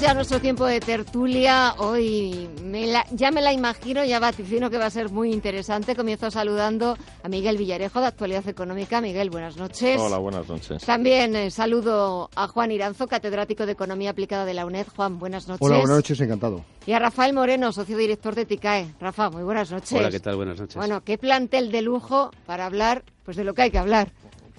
Ya nuestro tiempo de tertulia. Hoy ya me la imagino, ya vaticino que va a ser muy interesante. Comienzo saludando a Miguel Villarejo de Actualidad Económica. Miguel, buenas noches. Hola, buenas noches. También eh, saludo a Juan Iranzo, catedrático de Economía Aplicada de la UNED. Juan, buenas noches. Hola, buenas noches, encantado. Y a Rafael Moreno, socio director de TICAE. Rafa, muy buenas noches. Hola, ¿qué tal? Buenas noches. Bueno, qué plantel de lujo para hablar pues de lo que hay que hablar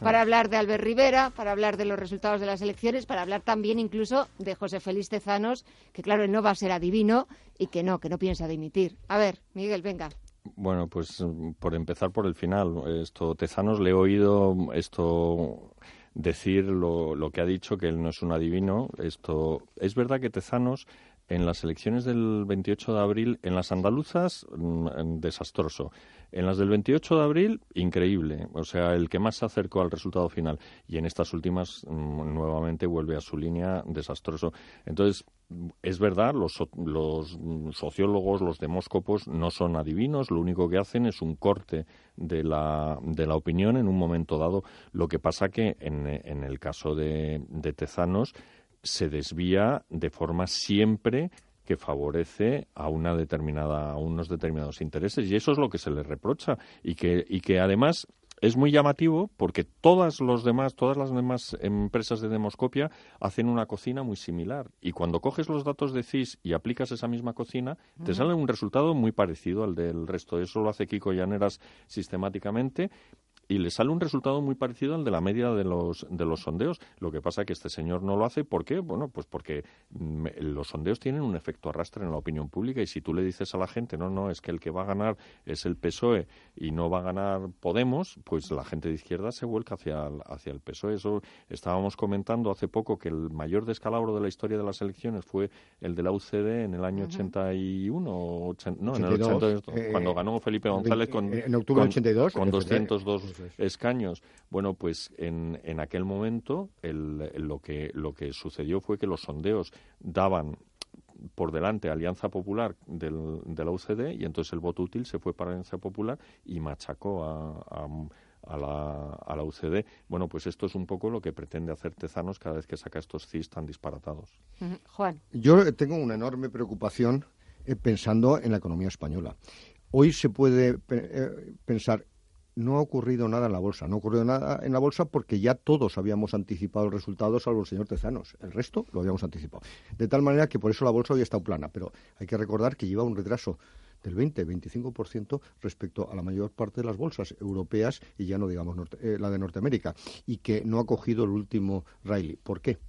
para hablar de Albert Rivera, para hablar de los resultados de las elecciones, para hablar también incluso de José Félix Tezanos, que claro, no va a ser adivino y que no, que no piensa dimitir. A ver, Miguel, venga. Bueno, pues por empezar por el final, esto Tezanos le he oído esto decir lo, lo que ha dicho que él no es un adivino. Esto es verdad que Tezanos en las elecciones del 28 de abril, en las andaluzas, mm, desastroso. En las del 28 de abril, increíble. O sea, el que más se acercó al resultado final. Y en estas últimas, mm, nuevamente vuelve a su línea, desastroso. Entonces, es verdad, los, los sociólogos, los demóscopos, no son adivinos. Lo único que hacen es un corte de la, de la opinión en un momento dado. Lo que pasa que en, en el caso de, de Tezanos, se desvía de forma siempre que favorece a una determinada a unos determinados intereses y eso es lo que se le reprocha y que y que además es muy llamativo porque todas los demás todas las demás empresas de demoscopia hacen una cocina muy similar y cuando coges los datos de CIS y aplicas esa misma cocina te sale un resultado muy parecido al del resto. Eso lo hace Kiko Llaneras sistemáticamente y le sale un resultado muy parecido al de la media de los, de los sondeos. Lo que pasa es que este señor no lo hace. ¿Por qué? Bueno, pues porque mm, los sondeos tienen un efecto arrastre en la opinión pública y si tú le dices a la gente, no, no, es que el que va a ganar es el PSOE y no va a ganar Podemos, pues la gente de izquierda se vuelca hacia el, hacia el PSOE. Eso estábamos comentando hace poco que el mayor descalabro de la historia de las elecciones fue el de la UCD en el año 81, no, en el 82, cuando ganó Felipe González con, en octubre 82, con 202 escaños. Bueno, pues en, en aquel momento lo, que, lo que sucedió fue que los sondeos daban por delante Alianza Popular del, de la UCD y entonces el voto útil se fue para Alianza Popular y machacó a, a, la, a la UCD. Bueno, pues esto es un poco lo que pretende hacer Tezanos cada vez que saca estos CIS tan disparatados. Juan. Yo tengo una enorme preocupación eh, pensando en la economía española. Hoy se puede eh, pensar no ha ocurrido nada en la bolsa. No ha ocurrido nada en la bolsa porque ya todos habíamos anticipado el resultado, salvo el señor Tezanos. El resto lo habíamos anticipado. De tal manera que por eso la bolsa hoy está plana. Pero hay que recordar que lleva un retraso del 20-25% respecto a la mayor parte de las bolsas europeas y ya no digamos eh, la de Norteamérica. Y que no ha cogido el último Riley. ¿Por qué?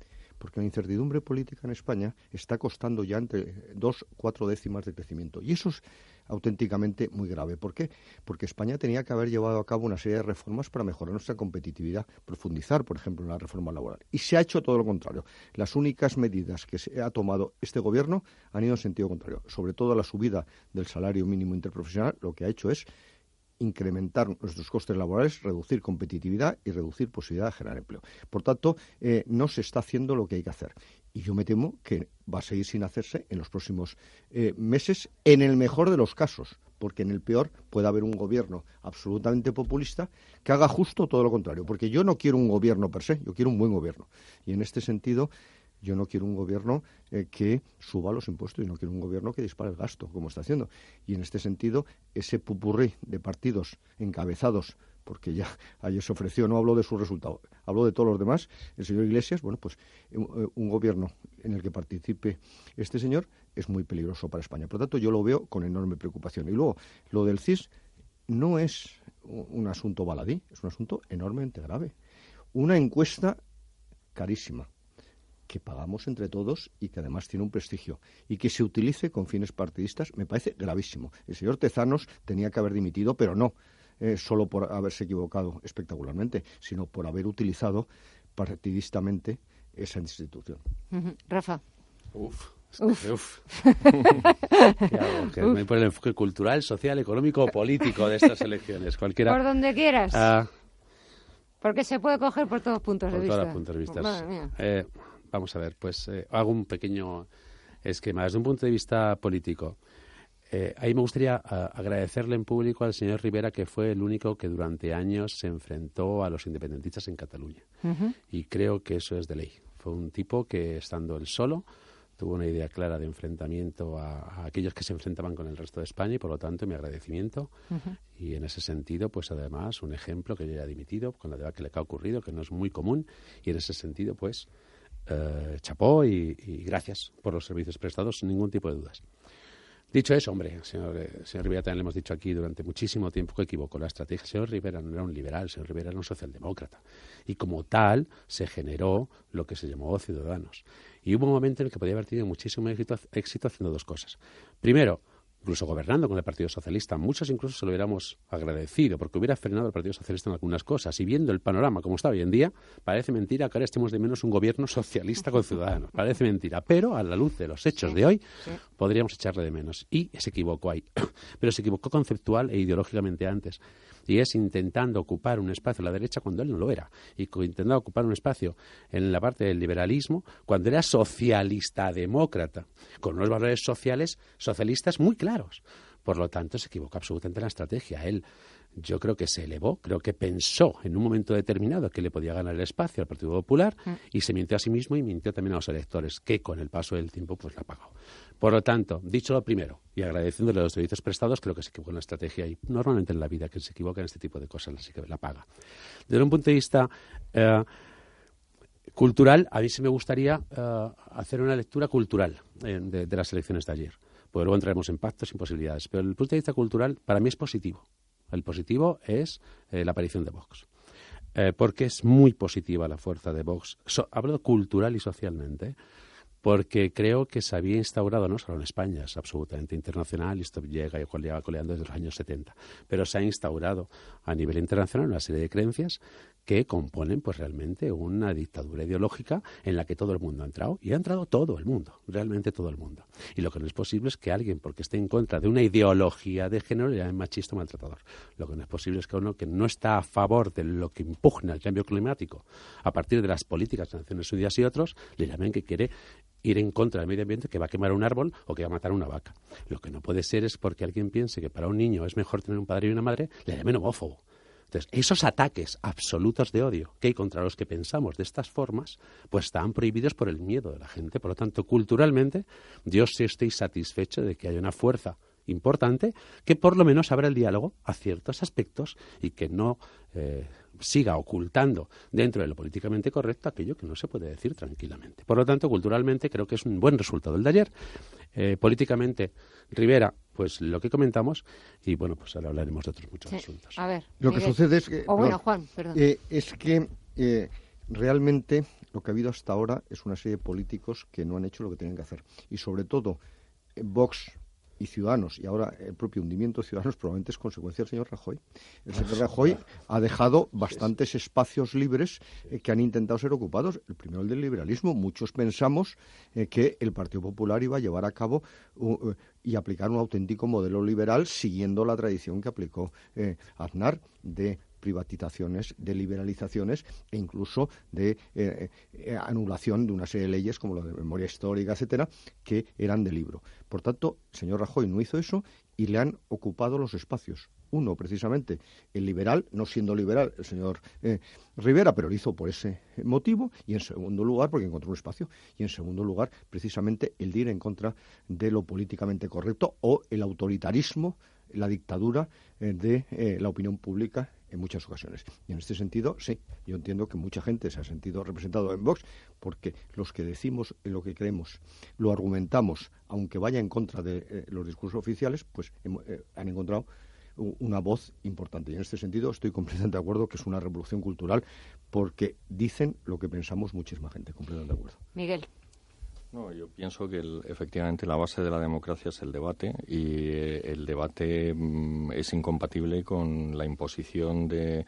porque la incertidumbre política en España está costando ya entre dos, cuatro décimas de crecimiento. Y eso es auténticamente muy grave. ¿Por qué? Porque España tenía que haber llevado a cabo una serie de reformas para mejorar nuestra competitividad, profundizar, por ejemplo, en la reforma laboral. Y se ha hecho todo lo contrario. Las únicas medidas que se ha tomado este gobierno han ido en sentido contrario. Sobre todo la subida del salario mínimo interprofesional, lo que ha hecho es incrementar nuestros costes laborales, reducir competitividad y reducir posibilidad de generar empleo. Por tanto, eh, no se está haciendo lo que hay que hacer. Y yo me temo que va a seguir sin hacerse en los próximos eh, meses, en el mejor de los casos, porque en el peor puede haber un gobierno absolutamente populista que haga justo todo lo contrario. Porque yo no quiero un gobierno per se, yo quiero un buen gobierno. Y en este sentido, yo no quiero un gobierno eh, que suba los impuestos y no quiero un gobierno que dispare el gasto, como está haciendo. Y en este sentido, ese pupurrí de partidos encabezados, porque ya ayer se ofreció, no hablo de su resultado, hablo de todos los demás, el señor Iglesias, bueno, pues eh, un, gobierno en el que participe este señor es muy peligroso para España. Por lo tanto, yo lo veo con enorme preocupación. Y luego, lo del CIS no es un asunto baladí, es un asunto enormemente grave. Una encuesta carísima que pagamos entre todos y que además tiene un prestigio. Y que se utilice con fines partidistas me parece gravísimo. El señor Tezanos tenía que haber dimitido, pero no eh, solo por haberse equivocado espectacularmente, sino por haber utilizado partidistamente esa institución. Rafa. Uf. Uf. ¿Qué Me pone el enfoque cultural, social, económico o político de estas elecciones. Cualquiera. Por donde quieras. Ah. Porque se puede coger por todos puntos de vista. Por todos puntos de vista. Eh, vamos a ver, pues eh, hago un pequeño esquema. Desde un punto de vista político, eh, ahí me gustaría agradecerle en público al señor Rivera, que fue el único que durante años se enfrentó a los independentistas en Cataluña. Y creo que eso es de ley. Fue un tipo que, estando él solo, tuvo una idea clara de enfrentamiento a, aquellos que se enfrentaban con el resto de España y, por lo tanto, mi agradecimiento. Y en ese sentido, pues además, un ejemplo que yo ya he dimitido con la de que le ha ocurrido, que no es muy común. Y en ese sentido, pues, eh, chapó y, y gracias por los servicios prestados, sin ningún tipo de dudas. Dicho eso, hombre, señor, eh, señor Rivera también le hemos dicho aquí durante muchísimo tiempo que equivocó la estrategia. Señor Rivera no era un liberal, señor Rivera era un socialdemócrata. Y como tal, se generó lo que se llamó Ciudadanos. Y hubo un momento en el que podía haber tenido muchísimo éxito haciendo dos cosas. Primero, incluso gobernando con el Partido Socialista. Muchos incluso se lo hubiéramos agradecido, porque hubiera frenado el Partido Socialista en algunas cosas. Y viendo el panorama como está hoy en día, parece mentira que ahora estemos de menos un gobierno socialista con ciudadanos. Parece mentira. Pero a la luz de los hechos de hoy, podríamos echarle de menos. Y se equivocó ahí. Pero se equivocó conceptual e ideológicamente antes y es intentando ocupar un espacio a la derecha cuando él no lo era, y intentando ocupar un espacio en la parte del liberalismo cuando era socialista demócrata, con unos valores sociales socialistas muy claros. Por lo tanto, se equivoca absolutamente en la estrategia. Él yo creo que se elevó, creo que pensó en un momento determinado que le podía ganar el espacio al Partido Popular mm. y se mintió a sí mismo y mintió también a los electores, que con el paso del tiempo pues la pagado. Por lo tanto, dicho lo primero y agradeciéndole los servicios prestados, creo que se equivocó en la estrategia y normalmente en la vida que se equivoca en este tipo de cosas, así que la paga. Desde un punto de vista eh, cultural, a mí sí me gustaría eh, hacer una lectura cultural eh, de, las elecciones de ayer. Porque luego entraremos en pactos y posibilidades. Pero desde el punto de vista cultural, para mí es positivo. El positivo es la aparición de Vox. porque es muy positiva la fuerza de Vox. hablo cultural y socialmente porque creo que se había instaurado, no solo en España, es absolutamente internacional esto llega y lleva coleando desde los años 70, pero se ha instaurado a nivel internacional una serie de creencias que componen pues realmente una dictadura ideológica en la que todo el mundo ha entrado y ha entrado todo el mundo, realmente todo el mundo. Y lo que no es posible es que alguien, porque esté en contra de una ideología de género, le llame machista o maltratador. Lo que no es posible es que uno que no está a favor de lo que impugna el cambio climático a partir de las políticas de Naciones Unidas y otros, le llamen que quiere ir en contra del medio ambiente que va a quemar un árbol o que va a matar una vaca. Lo que no puede ser es porque alguien piense que para un niño es mejor tener un padre y una madre, le llamen homófobo. Esos ataques absolutos de odio que hay contra los que pensamos de estas formas, pues están prohibidos por el miedo de la gente. Por lo tanto, culturalmente, yo sí estoy satisfecho de que haya una fuerza importante que por lo menos abra el diálogo a ciertos aspectos y que no eh, siga ocultando dentro de lo políticamente correcto aquello que no se puede decir tranquilamente. Por lo tanto, culturalmente creo que es un buen resultado el de ayer. Eh, políticamente, Rivera, pues lo que comentamos, y bueno, pues ahora hablaremos de otros muchos asuntos. A ver, lo que sucede es que, Juan, eh, es que eh, realmente lo que ha habido hasta ahora es una serie de políticos que no han hecho lo que tienen que hacer. Y sobre todo, Vox y Ciudadanos, y ahora el propio hundimiento de Ciudadanos probablemente es consecuencia del señor Rajoy. El señor Rajoy ha dejado bastantes espacios libres eh, que han intentado ser ocupados. El primero, el del liberalismo. Muchos pensamos eh, que el Partido Popular iba a llevar a cabo uh, y aplicar un auténtico modelo liberal siguiendo la tradición que aplicó eh, Aznar de privatizaciones, de liberalizaciones e incluso de eh, eh, anulación de una serie de leyes como la de memoria histórica, etcétera, que eran de libro. Por tanto, el señor Rajoy no hizo eso y le han ocupado los espacios. Uno, precisamente, el liberal, no siendo liberal el señor eh, Rivera, pero lo hizo por ese motivo, y en segundo lugar, porque encontró un espacio, y en segundo lugar, precisamente, el de ir en contra de lo políticamente correcto o el autoritarismo, la dictadura de la opinión pública en muchas ocasiones. Y en este sentido, sí, yo entiendo que mucha gente se ha sentido representado en Vox porque los que decimos en lo que creemos, lo argumentamos, aunque vaya en contra de eh, los discursos oficiales, pues eh, han encontrado una voz importante. Y en este sentido estoy completamente de acuerdo que es una revolución cultural porque dicen lo que pensamos muchísima gente. Completamente de acuerdo. Miguel. No, yo pienso que efectivamente la base de la democracia es el debate y eh, el debate mm, es incompatible con la imposición de,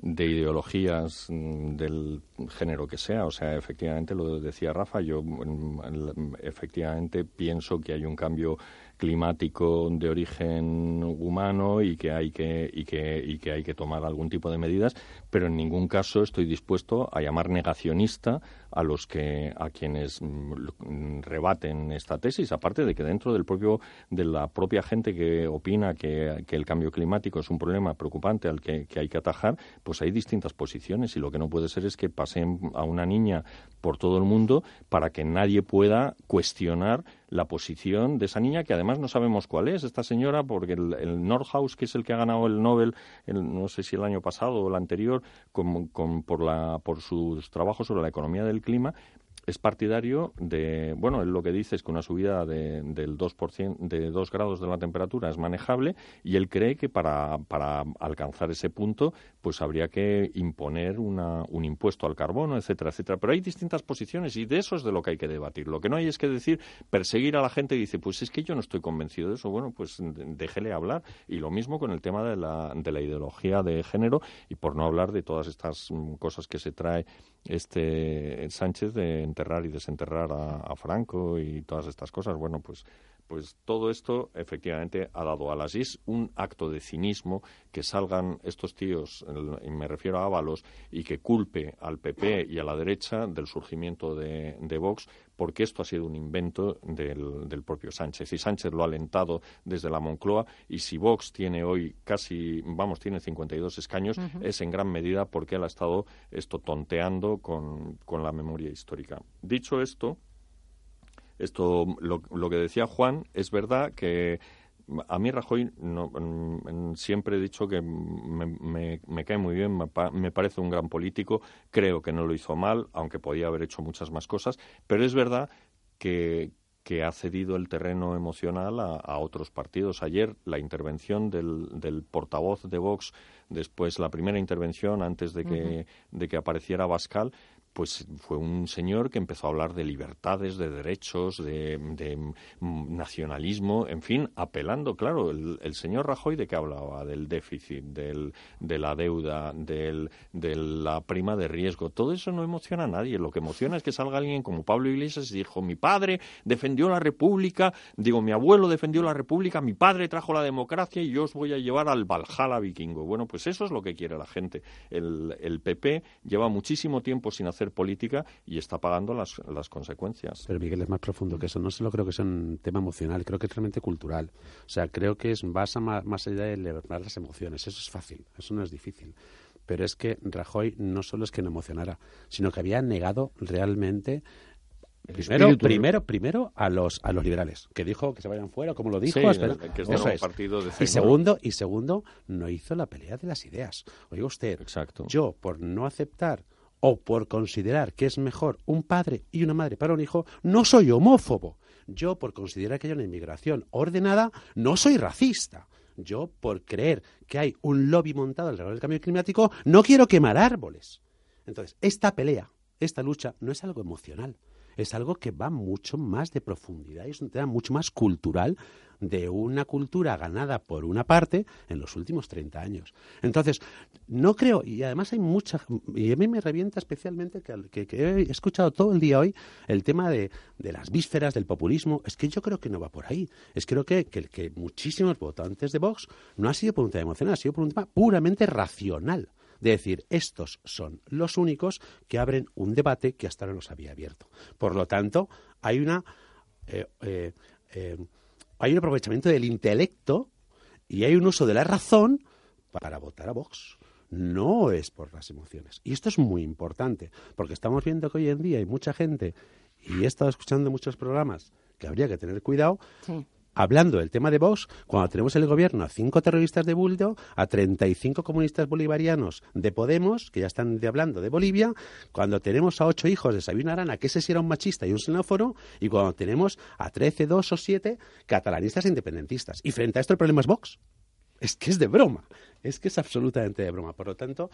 de ideologías mm, del género que sea. O sea, efectivamente, lo decía Rafa, yo mm, efectivamente pienso que hay un cambio climático de origen humano y que hay que y que y que hay que tomar algún tipo de medidas, pero en ningún caso estoy dispuesto a llamar negacionista a los que a quienes mm, rebaten esta tesis, aparte de que dentro del propio de la propia gente que opina que, el cambio climático es un problema preocupante al que, que hay que atajar, pues hay distintas posiciones y lo que no puede ser es que pasen a una niña por todo el mundo para que nadie pueda cuestionar la posición de esa niña, que además no sabemos cuál es esta señora, porque el, el Nordhaus, que es el que ha ganado el Nobel, no sé si el año pasado o el anterior, con, por, la, por sus trabajos sobre la economía del clima, es partidario de, bueno, él lo que dice es que una subida de, del 2%, de 2 grados de la temperatura es manejable y él cree que para, para alcanzar ese punto pues habría que imponer una, un impuesto al carbono, etcétera, etcétera. Pero hay distintas posiciones y de eso es de lo que hay que debatir. Lo que no hay es que decir, perseguir a la gente y dice, pues es que yo no estoy convencido de eso. Bueno, pues déjele hablar. Y lo mismo con el tema de la, de la ideología de género y por no hablar de todas estas mm, cosas que se trae este Sánchez de enterrar y desenterrar a, Franco y todas estas cosas. Bueno, pues pues todo esto efectivamente ha dado alas. Y es un acto de cinismo que salgan estos tíos, y me refiero a Ábalos, y que culpe al PP y a la derecha del surgimiento de, de Vox, porque esto ha sido un invento del, propio Sánchez. Y Sánchez lo ha alentado desde la Moncloa, y si Vox tiene hoy casi, vamos, tiene 52 escaños, es en gran medida porque él ha estado esto tonteando con, con la memoria histórica. Dicho esto, esto, lo, que decía Juan, es verdad que a mí Rajoy no, mm, siempre he dicho que me, me, cae muy bien, me, parece un gran político, creo que no lo hizo mal, aunque podía haber hecho muchas más cosas, pero es verdad que, ha cedido el terreno emocional a, otros partidos. Ayer la intervención del, portavoz de Vox, después la primera intervención antes de que, de que apareciera Bascal, pues fue un señor que empezó a hablar de libertades, de derechos, de, nacionalismo, en fin, apelando, claro, el, señor Rajoy de qué hablaba, del déficit, del, de la deuda, del, de la prima de riesgo, todo eso no emociona a nadie, lo que emociona es que salga alguien como Pablo Iglesias y dijo, mi padre defendió la República, digo, mi abuelo defendió la República, mi padre trajo la democracia y yo os voy a llevar al Valhalla vikingo. Bueno, pues eso es lo que quiere la gente. El, el PP lleva muchísimo tiempo sin hacer política y está pagando las, las consecuencias. Pero Miguel es más profundo que eso. No solo creo que es un tema emocional, creo que es realmente cultural. O sea, creo que es más, más allá de elevar las emociones. Eso es fácil, eso no es difícil pero es que Rajoy no solo es que no emocionara, sino que había negado realmente Primero, primero, primero a los a los liberales, que dijo que se vayan fuera, como lo dijo. que es un partido de y segundo, y segundo, no hizo la pelea de las ideas. Oiga usted, Exacto. yo por no aceptar o por considerar que es mejor un padre y una madre para un hijo, no soy homófobo. Yo por considerar que hay una inmigración ordenada, no soy racista. Yo por creer que hay un lobby montado alrededor del cambio climático, no quiero quemar árboles. Entonces, esta pelea, esta lucha, no es algo emocional es algo que va mucho más de profundidad y es un tema mucho más cultural de una cultura ganada por una parte en los últimos 30 años. Entonces, no creo, y además hay mucha, y a mí me revienta especialmente que, he escuchado todo el día hoy el tema de, las vísferas, del populismo, es que yo creo que no va por ahí. Es creo que, que, que muchísimos votantes de Vox no ha sido por un tema emocional, ha sido por un tema puramente racional de decir, estos son los únicos que abren un debate que hasta ahora no se había abierto. Por lo tanto, hay una... Eh, eh, eh, hay un aprovechamiento del intelecto y hay un uso de la razón para votar a Vox. No es por las emociones. Y esto es muy importante, porque estamos viendo que hoy en día hay mucha gente, y he estado escuchando muchos programas, que habría que tener cuidado, hablando del tema de Vox, cuando tenemos el gobierno a cinco terroristas de Buldo, a 35 comunistas bolivarianos de Podemos, que ya están hablando de Bolivia, cuando tenemos a ocho hijos de Sabina Arana, que ese sí era un machista y un xenóforo, y cuando tenemos a 13, dos o siete catalanistas independentistas. Y frente a esto el problema es Vox. es que es de broma. Es que es absolutamente de broma. Por lo tanto,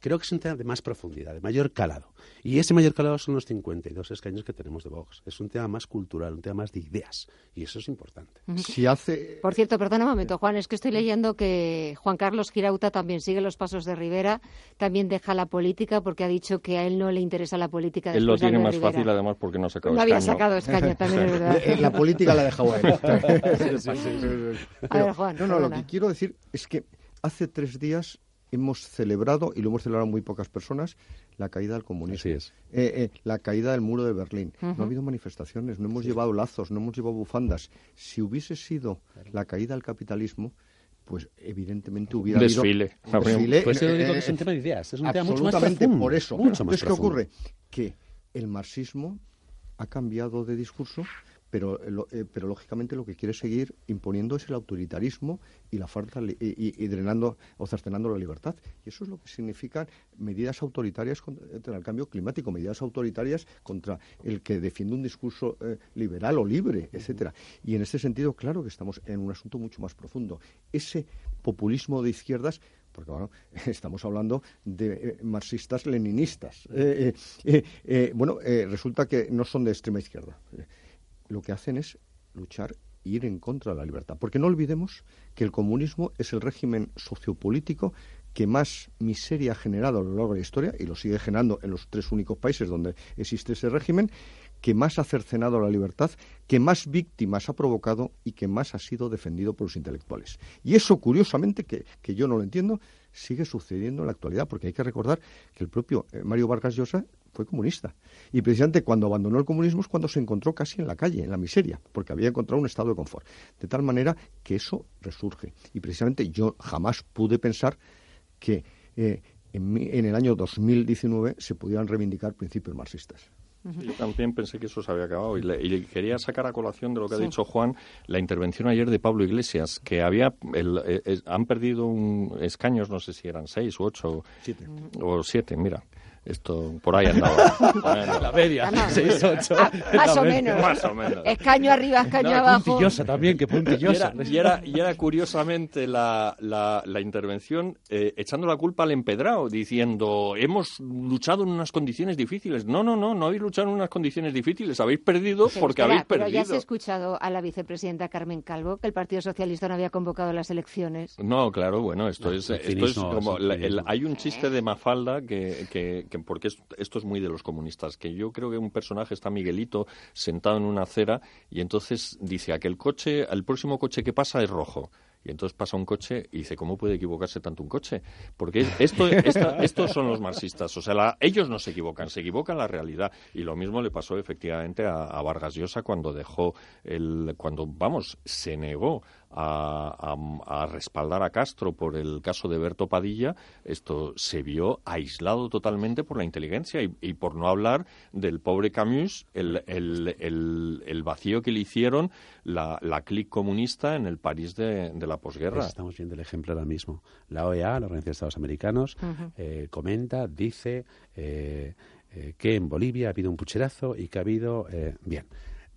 creo que es un tema de más profundidad, de mayor calado. Y ese mayor calado son los 52 escaños que tenemos de Vox. Es un tema más cultural, un tema más de ideas. Y eso es importante. Si hace... Por cierto, perdona un momento, Juan, es que estoy leyendo que Juan Carlos Girauta también sigue los pasos de Rivera, también deja la política porque ha dicho que a él no le interesa la política. Él lo tiene más fácil, además, porque no ha sacado no había sacado escaño, también es verdad. La política la ha dejado a él. a ver, Juan. No, no, lo que quiero decir es que hace tres días hemos celebrado, y lo hemos celebrado muy pocas personas, la caída del comunismo. es. Eh, eh, la caída del muro de Berlín. No ha habido manifestaciones, no hemos llevado lazos, no hemos llevado bufandas. Si hubiese sido la caída del capitalismo, pues evidentemente hubiera desfile. habido un desfile. Pues eh, es un tema de ideas, es un tema mucho más profundo, por eso. Mucho más ¿qué ocurre? Que el marxismo ha cambiado de discurso pero, eh, pero lógicamente lo que quiere seguir imponiendo es el autoritarismo y la falta y, drenando o cercenando la libertad. Y eso es lo que significan medidas autoritarias contra el cambio climático, medidas autoritarias contra el que defiende un discurso eh, liberal o libre, etcétera. Y en este sentido, claro que estamos en un asunto mucho más profundo. Ese populismo de izquierdas porque bueno, estamos hablando de eh, marxistas leninistas. bueno, resulta que no son de extrema izquierda lo que hacen es luchar e ir en contra de la libertad. Porque no olvidemos que el comunismo es el régimen sociopolítico que más miseria ha generado a lo largo de la historia, y lo sigue generando en los tres únicos países donde existe ese régimen, que más ha cercenado la libertad, que más víctimas ha provocado y que más ha sido defendido por los intelectuales. Y eso, curiosamente, que, que yo no lo entiendo, sigue sucediendo en la actualidad, porque hay que recordar que el propio eh, Mario Vargas Llosa fue comunista. Y precisamente cuando abandonó el comunismo es cuando se encontró casi en la calle, en la miseria, porque había encontrado un estado de confort. De tal manera que eso resurge. Y precisamente yo jamás pude pensar que eh, en, el año 2019 se pudieran reivindicar principios marxistas. Yo también pensé que eso se había acabado y, quería sacar a colación de lo que ha dicho Juan la intervención ayer de Pablo Iglesias, que había eh, han perdido un, escaños, no sé si eran seis u ocho o siete, mira. Esto por ahí andaba. la media, 6, 8. Ah, más, o menos. más o menos. Escaño arriba, escaño abajo. Puntillosa también, que puntillosa. Y era, y era, curiosamente la, la, la intervención eh, echando la culpa al empedrado, diciendo, hemos luchado en unas condiciones difíciles. No, no, no, no habéis luchado en unas condiciones difíciles, habéis perdido porque habéis perdido. Pero ya se ha escuchado a la vicepresidenta Carmen Calvo que el Partido Socialista no había convocado las elecciones. No, claro, bueno, esto es, esto es como... hay un chiste de Mafalda que, que porque esto es muy de los comunistas, que yo creo que un personaje está Miguelito sentado en una acera y entonces dice a que el coche, el próximo coche que pasa es rojo. Y entonces pasa un coche y dice, ¿cómo puede equivocarse tanto un coche? Porque esto, estos son los marxistas. O sea, ellos no se equivocan, se equivocan la realidad. Y lo mismo le pasó efectivamente a, a Vargas Llosa cuando dejó el, cuando, vamos, se negó a, respaldar a Castro por el caso de Berto Padilla, esto se vio aislado totalmente por la inteligencia y, por no hablar del pobre Camus, el, el, vacío que le hicieron la, la clic comunista en el París de, la posguerra. Pues estamos viendo el ejemplo ahora mismo. La OEA, la Organización de Estados Americanos, eh, comenta, dice eh, eh, que en Bolivia ha habido un pucherazo y que ha habido... bien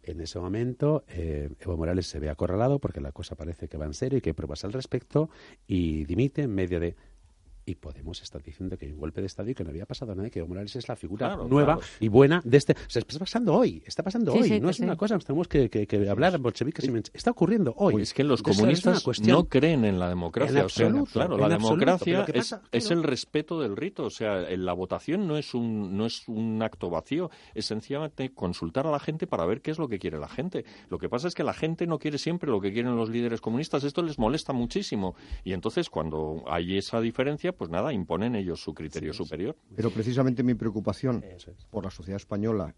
en ese momento, eh, Evo Morales se ve acorralado porque la cosa parece que va en serio y que hay pruebas al respecto y dimite en medio de y Podemos estar diciendo que hay un golpe de Estado y que no había pasado nada, que Evo Morales es la figura nueva y buena de este... O sea, está pasando hoy, está pasando hoy, no es una cosa, tenemos que, que, hablar bolcheviques y Está ocurriendo hoy. es que los comunistas no creen en la democracia. claro, la democracia es, el respeto del rito, o sea, la votación no es, un, no es un acto vacío, es sencillamente consultar a la gente para ver qué es lo que quiere la gente. Lo que pasa es que la gente no quiere siempre lo que quieren los líderes comunistas, esto les molesta muchísimo. Y entonces cuando hay esa diferencia, pues nada, imponen ellos su criterio superior. Pero precisamente mi preocupación por la sociedad española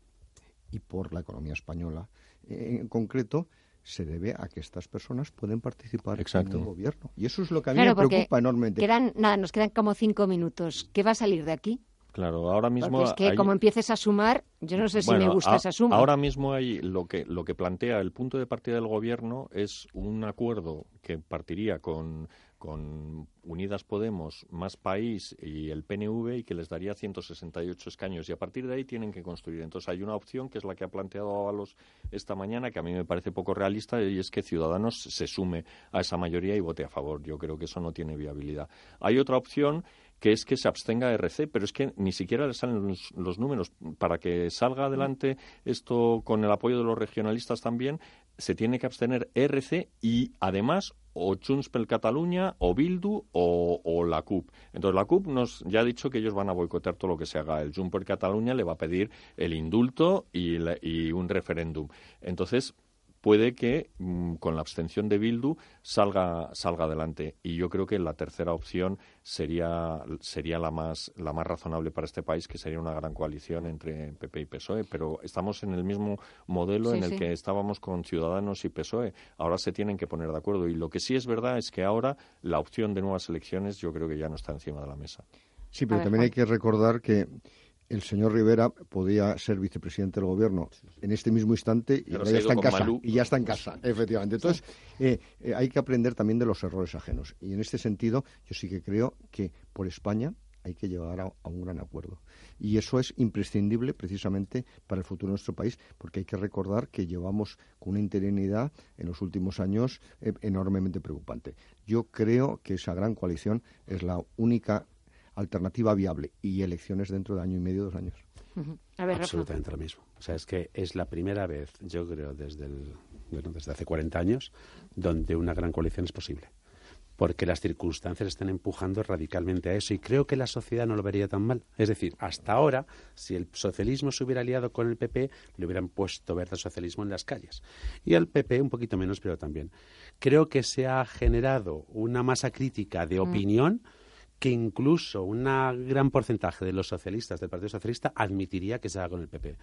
y por la economía española en concreto se debe a que estas personas pueden participar en el gobierno. Y eso es lo que a mí me preocupa enormemente. nada, nos quedan como cinco minutos. ¿Qué va a salir de aquí? Claro, ahora mismo. Porque es que como empieces a sumar, yo no sé si me gusta esa suma. Ahora mismo hay lo que lo que plantea el punto de partida del gobierno es un acuerdo que partiría con con Unidas Podemos, Más País y el PNV y que les daría 168 escaños. Y a partir de ahí tienen que construir. Entonces hay una opción que es la que ha planteado Ábalos esta mañana, que a mí me parece poco realista, y es que Ciudadanos se sume a esa mayoría y vote a favor. Yo creo que eso no tiene viabilidad. Hay otra opción que es que se abstenga RC, pero es que ni siquiera le salen los, números. Para que salga adelante esto con el apoyo de los regionalistas también, se tiene que abstener RC y además o Junts per Catalunya o Bildu o, la CUP. Entonces la CUP nos ya ha dicho que ellos van a boicotear todo lo que se haga. El Junts per Catalunya le va a pedir el indulto y, y un referéndum. Entonces puede que mm, con la abstención de Bildu salga, salga adelante. Y yo creo que la tercera opción sería, sería la, más, la más razonable para este país, que sería una gran coalición entre PP y PSOE. Pero estamos en el mismo modelo en el que estábamos con Ciudadanos y PSOE. Ahora se tienen que poner de acuerdo. Y lo que sí es verdad es que ahora la opción de nuevas elecciones yo creo que ya no está encima de la mesa. Sí, pero también hay que recordar que el señor Rivera podía ser vicepresidente del gobierno en este mismo instante y ya está en casa. Y ya está en casa, efectivamente. Entonces, eh, eh, hay que aprender también de los errores ajenos. Y en este sentido, yo sí que creo que por España hay que llegar a, un gran acuerdo. Y eso es imprescindible precisamente para el futuro de nuestro país, porque hay que recordar que llevamos con una interinidad en los últimos años eh, enormemente preocupante. Yo creo que esa gran coalición es la única alternativa viable y elecciones dentro de año y medio, dos años. Absolutamente lo mismo. O sea, es que es la primera vez, yo creo, desde, desde hace 40 años, donde una gran coalición es posible. Porque las circunstancias están empujando radicalmente a eso y creo que la sociedad no lo vería tan mal. Es decir, hasta ahora, si el socialismo se hubiera aliado con el PP, le hubieran puesto verde socialismo en las calles. Y al PP un poquito menos, pero también. Creo que se ha generado una masa crítica de mm. Que incluso un gran porcentaje de los socialistas del Partido Socialista admitiría que se haga con el PP.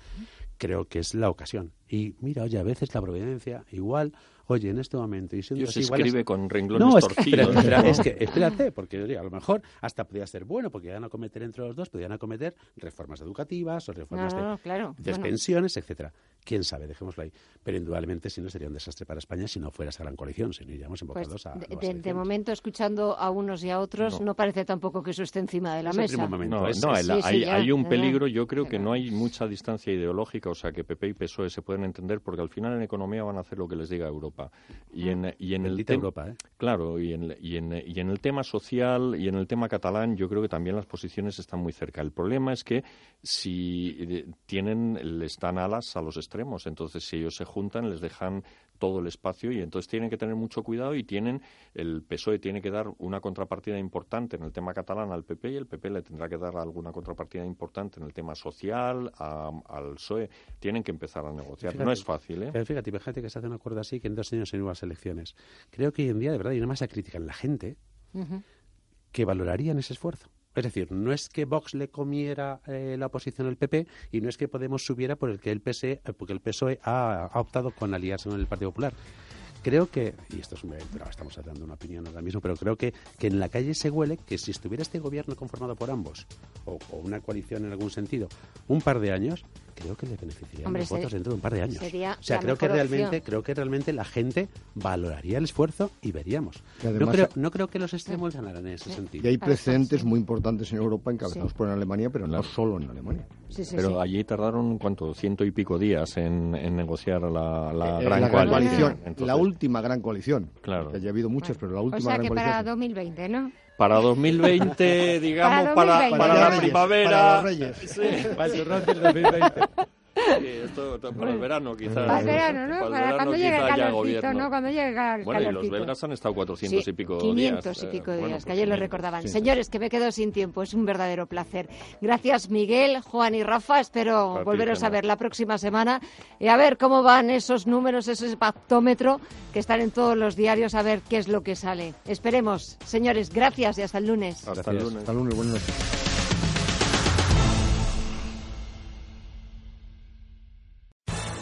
Creo que es la ocasión. Y mira, oye, a veces la providencia igual oye, en este momento... Y siendo se escribe con renglones no, torcidos. Es que, espérate, porque a lo mejor hasta podría ser bueno, porque iban a cometer entre los dos, podrían acometer reformas educativas o reformas de, pensiones, etcétera. Quién sabe, dejémoslo ahí. Pero indudablemente si no sería un desastre para España si no fuera esa gran coalición, si no iríamos pues, embocados a... De, momento, escuchando a unos y a otros, no, parece tampoco que eso esté encima de la mesa. no, hay, un peligro, yo creo que no hay mucha distancia ideológica, o sea, que PP y PSOE se pueden entender, porque al final en economía van a hacer lo que les diga Europa. Y en, y en el tema Europa, ¿eh? Claro, y en, y, en, y en el tema social y en el tema catalán yo creo que también las posiciones están muy cerca. El problema es que si eh, tienen, les dan alas a los extremos, entonces si ellos se juntan les dejan todo el espacio y entonces tienen que tener mucho cuidado y tienen el PSOE tiene que dar una contrapartida importante en el tema catalán al PP y el PP le tendrá que dar alguna contrapartida importante en el tema social al PSOE. Tienen que empezar a negociar. no es fácil, ¿eh? Pero fíjate, fíjate que se hace un acuerdo así que en dos años hay nuevas elecciones. Creo que hoy en día de verdad hay una masa crítica en la gente que valorarían ese esfuerzo. Es decir, no es que Vox le comiera eh, la oposición al PP y no es que Podemos subiera por el que el PSE, eh, porque el PSOE ha, optado con aliarse con el Partido Popular. Creo que, y esto es pero estamos dando una opinión ahora mismo, pero creo que, que en la calle se huele que si estuviera este gobierno conformado por ambos, o, una coalición en algún sentido, un par de años, creo que le beneficiaría los votos dentro de un par de años. o sea, creo que realmente, creo que realmente la gente valoraría el esfuerzo y veríamos. no, creo, no creo que los extremos ganaran en ese sentido. Y hay precedentes muy importantes en Europa encabezados por Alemania, pero no solo en Alemania. pero allí tardaron, ¿cuánto? Ciento y pico días en, negociar la, la, eh, gran, coalición. la última gran coalición. Claro. Que ha habido muchas, pero la última o sea que para 2020, ¿no? Para 2020, digamos, para, para, la primavera. Para los Reyes. Sí, para el 2020. Sí, esto, para el verano quizás. Para el verano, ¿no? Para, cuando llegue el calorcito, ¿no? Cuando llegue el Bueno, y los belgas han estado 400 y pico 500 días. 500 y pico días, pues que ayer lo recordaban. Señores, que me quedo sin tiempo, es un verdadero placer. Gracias Miguel, Juan y Rafa, espero volveros a ver la próxima semana y a ver cómo van esos números, ese pactómetro que están en todos los diarios, a ver qué es lo que sale. Esperemos. Señores, gracias y hasta el lunes. Hasta el lunes. Hasta el lunes, buenas noches.